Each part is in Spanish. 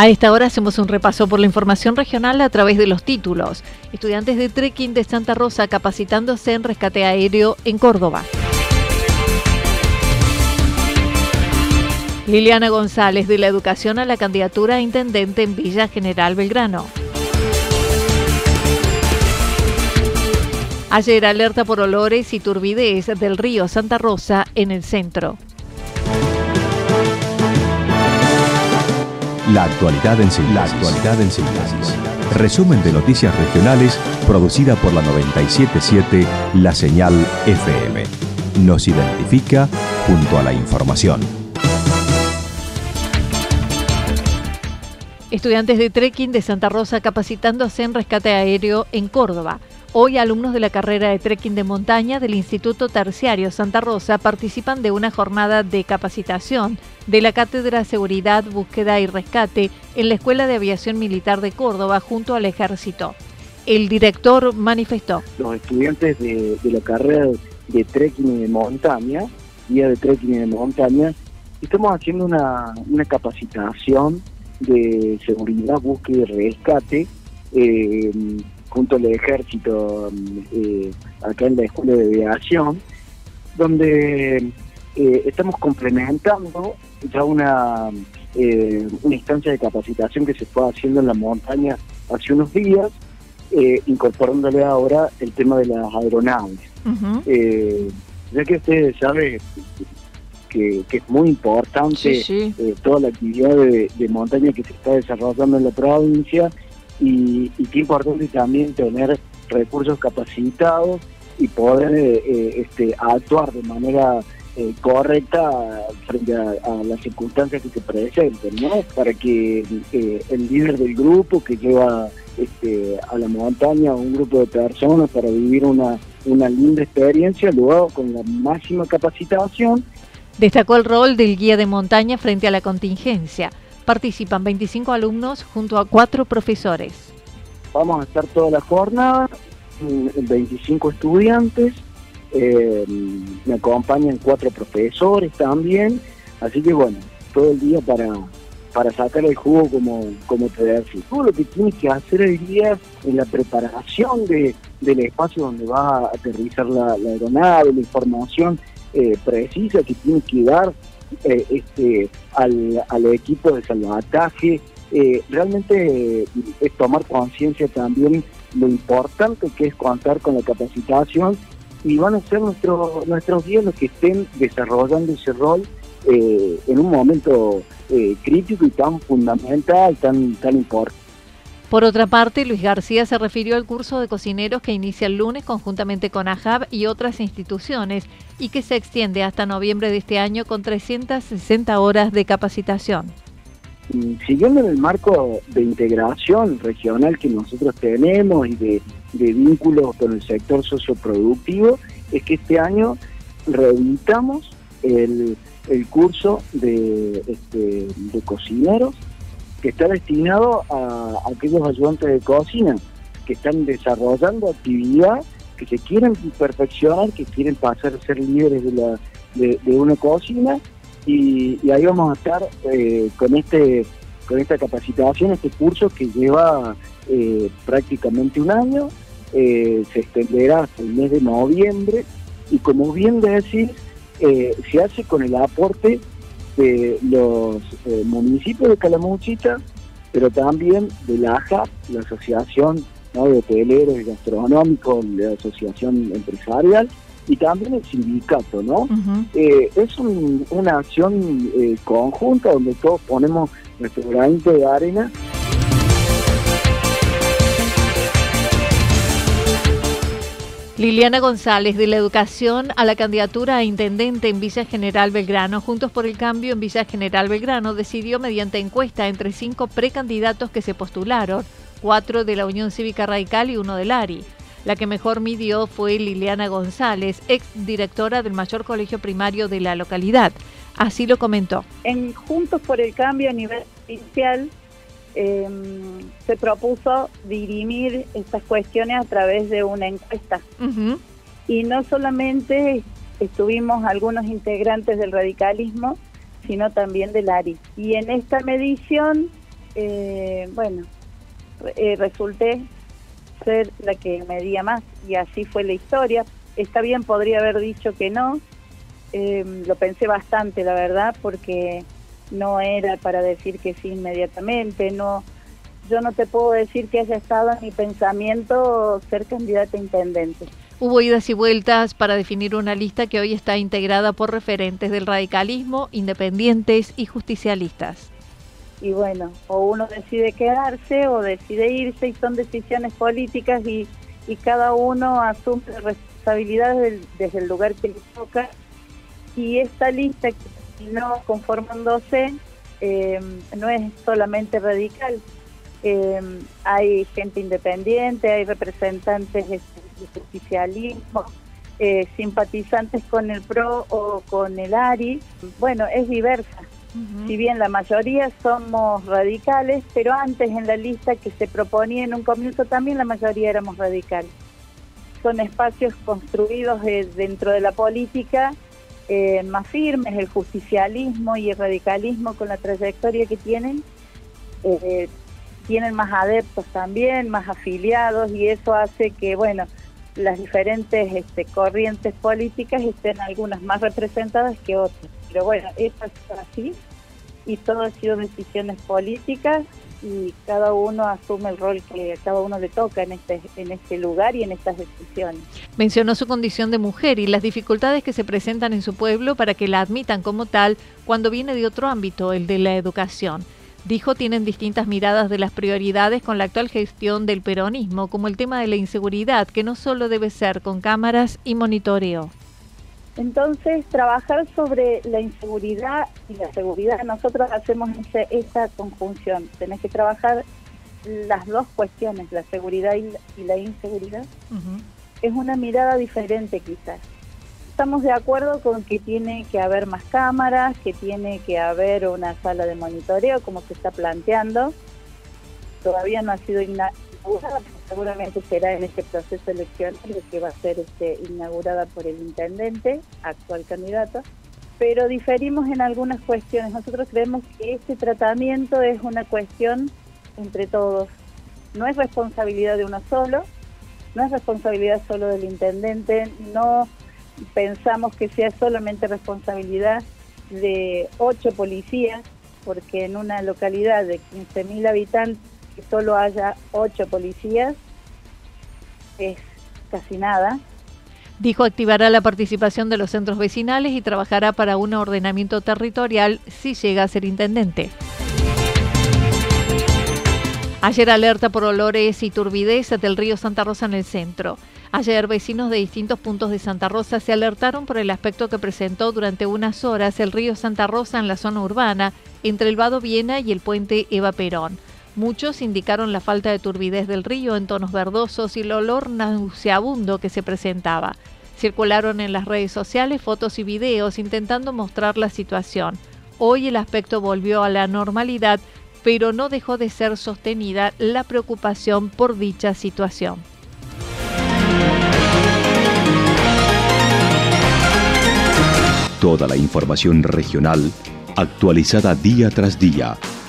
A esta hora hacemos un repaso por la información regional a través de los títulos. Estudiantes de trekking de Santa Rosa capacitándose en rescate aéreo en Córdoba. Liliana González de la Educación a la candidatura a intendente en Villa General Belgrano. Ayer alerta por olores y turbidez del río Santa Rosa en el centro. La actualidad en síntesis. Resumen de noticias regionales producida por la 977 La Señal FM. Nos identifica junto a la información. Estudiantes de trekking de Santa Rosa capacitándose en rescate aéreo en Córdoba. Hoy alumnos de la carrera de trekking de montaña del Instituto Terciario Santa Rosa participan de una jornada de capacitación de la Cátedra Seguridad, Búsqueda y Rescate en la Escuela de Aviación Militar de Córdoba junto al Ejército. El director manifestó. Los estudiantes de, la carrera de trekking de montaña, guía de trekking de montaña, estamos haciendo una, capacitación de seguridad, búsqueda y rescate. Eh, junto al ejército eh, acá en la escuela de aviación, donde eh, estamos complementando ya una, eh, una instancia de capacitación que se fue haciendo en la montaña hace unos días, incorporándole ahora el tema de las aeronaves. ya que ustedes saben que, es muy importante toda la actividad de, de montaña que se está desarrollando en la provincia, y, qué importante también tener recursos capacitados y poder eh, eh, este, actuar de manera eh, correcta frente a, las circunstancias que se presenten, ¿no? Para que el líder del grupo que lleva este, a la montaña un grupo de personas para vivir una, una linda experiencia, luego con la máxima capacitación. Destacó el rol del guía de montaña frente a la contingencia Participan 25 alumnos junto a cuatro profesores. Vamos a estar toda la jornada, 25 estudiantes, eh, me acompañan cuatro profesores también, así que bueno, todo el día para, para sacar el jugo como, como te decía. Todo lo que tienes que hacer el día en la preparación de, del espacio donde va a aterrizar la, aeronave, la información eh, precisa que tienes que dar eh, este, al, al, equipo de salvataje. Eh, realmente es tomar conciencia también lo importante que es contar con la capacitación y van a ser nuestros nuestros días los que estén desarrollando ese rol eh, en un momento crítico y tan fundamental, tan, tan importante. Por otra parte, Luis García se refirió al curso de cocineros que inicia el lunes conjuntamente con AJAB y otras instituciones y que se extiende hasta noviembre de este año con 360 horas de capacitación. Mm, siguiendo en el marco de integración regional que nosotros tenemos y de, vínculos con el sector socioproductivo, es que este año reeditamos el, curso de, este, de cocineros que está destinado a, aquellos ayudantes de cocina que están desarrollando actividad, que se quieren perfeccionar, que quieren pasar a ser líderes de, la, de, una cocina. Y, ahí vamos a estar eh, con este con esta capacitación, este curso que lleva eh, prácticamente un año, eh, se extenderá hasta el mes de noviembre. Y como bien decís, se hace con el aporte de los eh, municipios de Calamuchita, pero también de la AJA, la Asociación de Hoteleros y Gastronómicos, la Asociación Empresarial, y también el sindicato, ¿no? Eh, es una acción eh, conjunta donde todos ponemos nuestro granito de arena. Liliana González, de la Educación a la candidatura a intendente en Villa General Belgrano, Juntos por el Cambio en Villa General Belgrano, decidió mediante encuesta entre cinco precandidatos que se postularon, cuatro de la Unión Cívica Radical y uno del ARI. La que mejor midió fue Liliana González, ex directora del mayor colegio primario de la localidad. Así lo comentó. En Juntos por el Cambio a nivel provincial em, se propuso dirimir estas cuestiones a través de una encuesta. Y no solamente estuvimos algunos integrantes del radicalismo, sino también del ARI. Y en esta medición, eh, bueno, eh, resulté ser la que medía más y así fue la historia. Está bien, podría haber dicho que no, eh, lo pensé bastante, la verdad, porque no era para decir que sí inmediatamente, no yo no te puedo decir que haya estado en mi pensamiento ser candidata a intendente. Hubo idas y vueltas para definir una lista que hoy está integrada por referentes del radicalismo, independientes y justicialistas y bueno, o uno decide quedarse o decide irse y son decisiones políticas y, y cada uno asume responsabilidades desde el lugar que le toca y esta lista que terminó conformándose eh, no es solamente radical, eh, hay gente independiente, hay representantes de justicialismo, eh, simpatizantes con el PRO o con el ARI, bueno, es diversa. Si bien la mayoría somos radicales, pero antes en la lista que se proponía en un comienzo también la mayoría éramos radicales. Son espacios construidos dentro de la política eh, más firmes, el justicialismo y el radicalismo con la trayectoria que tienen, eh, tienen más adeptos también, más afiliados y eso hace que, bueno, las diferentes este, corrientes políticas estén algunas más representadas que otras. Pero bueno, eso es así y todo ha sido decisiones políticas y cada uno asume el rol que cada uno le toca en este, en este lugar y en estas decisiones. Mencionó su condición de mujer y las dificultades que se presentan en su pueblo para que la admitan como tal cuando viene de otro ámbito, el de la educación. Dijo tienen distintas miradas de las prioridades con la actual gestión del peronismo, como el tema de la inseguridad, que no solo debe ser con cámaras y monitoreo. Entonces, trabajar sobre la inseguridad y la seguridad, nosotros hacemos esa conjunción. Tenés que trabajar las dos cuestiones, la seguridad y la, inseguridad. Es una mirada diferente quizás. Estamos de acuerdo con que tiene que haber más cámaras, que tiene que haber una sala de monitoreo, como se está planteando. Todavía no ha sido seguramente será en este proceso eleccionario que va a ser este, inaugurada por el intendente, actual candidato, pero diferimos en algunas cuestiones. Nosotros creemos que este tratamiento es una cuestión entre todos. No es responsabilidad de uno solo, no es responsabilidad solo del intendente, no pensamos que sea solamente responsabilidad de ocho policías, porque en una localidad de 15.000 habitantes que solo haya ocho policías es casi nada. Dijo activará la participación de los centros vecinales y trabajará para un ordenamiento territorial si llega a ser intendente. Ayer alerta por olores y turbidez del río Santa Rosa en el centro. Ayer vecinos de distintos puntos de Santa Rosa se alertaron por el aspecto que presentó durante unas horas el río Santa Rosa en la zona urbana, entre el Vado Viena y el puente Eva Perón. Muchos indicaron la falta de turbidez del río en tonos verdosos y el olor nauseabundo que se presentaba. Circularon en las redes sociales fotos y videos intentando mostrar la situación. Hoy el aspecto volvió a la normalidad, pero no dejó de ser sostenida la preocupación por dicha situación. Toda la información regional actualizada día tras día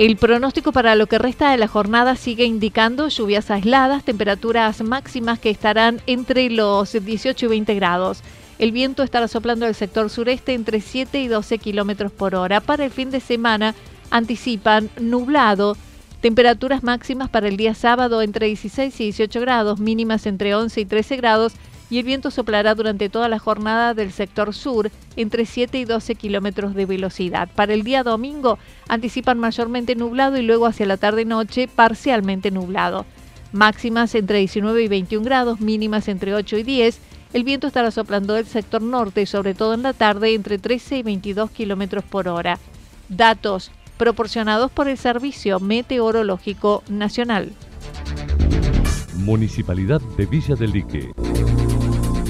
El pronóstico para lo que resta de la jornada sigue indicando lluvias aisladas, temperaturas máximas que estarán entre los 18 y 20 grados. El viento estará soplando del sector sureste entre 7 y 12 kilómetros por hora. Para el fin de semana anticipan nublado, temperaturas máximas para el día sábado entre 16 y 18 grados, mínimas entre 11 y 13 grados y el viento soplará durante toda la jornada del sector sur entre 7 y 12 kilómetros de velocidad. Para el día domingo anticipan mayormente nublado y luego hacia la tarde-noche parcialmente nublado. Máximas entre 19 y 21 grados, mínimas entre 8 y 10. El viento estará soplando del sector norte, sobre todo en la tarde, entre 13 y 22 kilómetros por hora. Datos proporcionados por el Servicio Meteorológico Nacional. Municipalidad de Villa del Lique